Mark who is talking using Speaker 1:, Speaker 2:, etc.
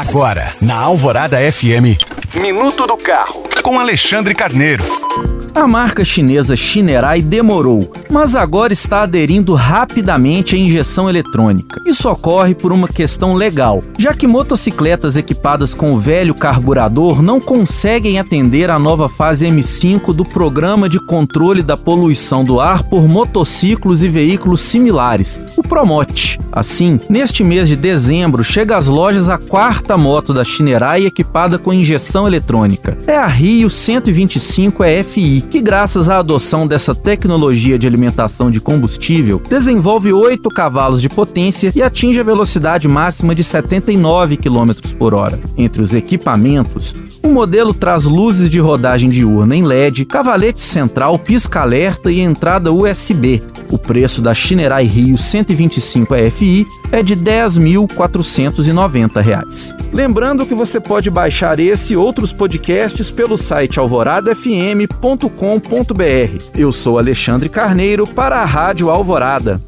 Speaker 1: Agora, na Alvorada FM, Minuto do Carro, com Alexandre Carneiro.
Speaker 2: A marca chinesa Shinerai demorou, mas agora está aderindo rapidamente à injeção eletrônica. Isso ocorre por uma questão legal, já que motocicletas equipadas com o velho carburador não conseguem atender à nova fase M5 do Programa de Controle da Poluição do Ar por Motociclos e Veículos Similares, o Promote. Assim, neste mês de dezembro, chega às lojas a quarta moto da Shinerai equipada com injeção eletrônica. É a Rio 125 EFI que, graças à adoção dessa tecnologia de alimentação de combustível, desenvolve 8 cavalos de potência e atinge a velocidade máxima de 79 km por hora. Entre os equipamentos, modelo traz luzes de rodagem diurna em LED, cavalete central, pisca-alerta e entrada USB. O preço da Shinerai Rio 125 EFI é de R$ 10.490. Lembrando que você pode baixar esse e outros podcasts pelo site alvoradafm.com.br. Eu sou Alexandre Carneiro para a Rádio Alvorada.